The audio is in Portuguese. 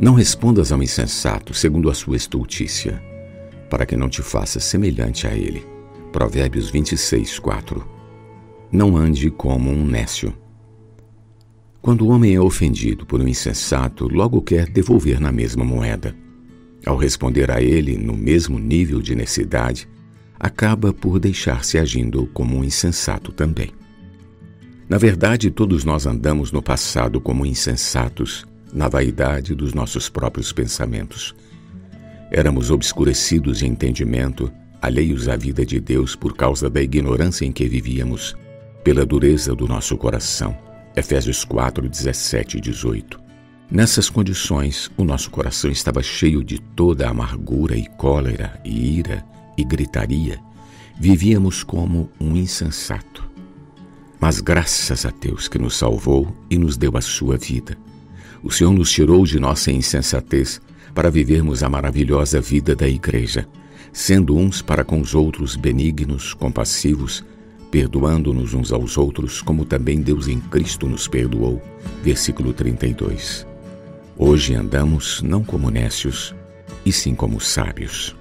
Não respondas ao insensato segundo a sua estultícia, para que não te faças semelhante a ele. Provérbios 26, 4. Não ande como um nécio. Quando o homem é ofendido por um insensato, logo quer devolver na mesma moeda. Ao responder a ele no mesmo nível de necessidade, acaba por deixar-se agindo como um insensato também. Na verdade, todos nós andamos no passado como insensatos, na vaidade dos nossos próprios pensamentos. Éramos obscurecidos de entendimento, alheios à vida de Deus por causa da ignorância em que vivíamos, pela dureza do nosso coração. Efésios 4, 17 e 18. Nessas condições, o nosso coração estava cheio de toda a amargura e cólera e ira e gritaria. Vivíamos como um insensato. Mas graças a Deus que nos salvou e nos deu a sua vida. O Senhor nos tirou de nossa insensatez para vivermos a maravilhosa vida da Igreja, sendo uns para com os outros benignos, compassivos, perdoando-nos uns aos outros, como também Deus em Cristo nos perdoou. Versículo 32. Hoje andamos não como nécios, e sim como sábios.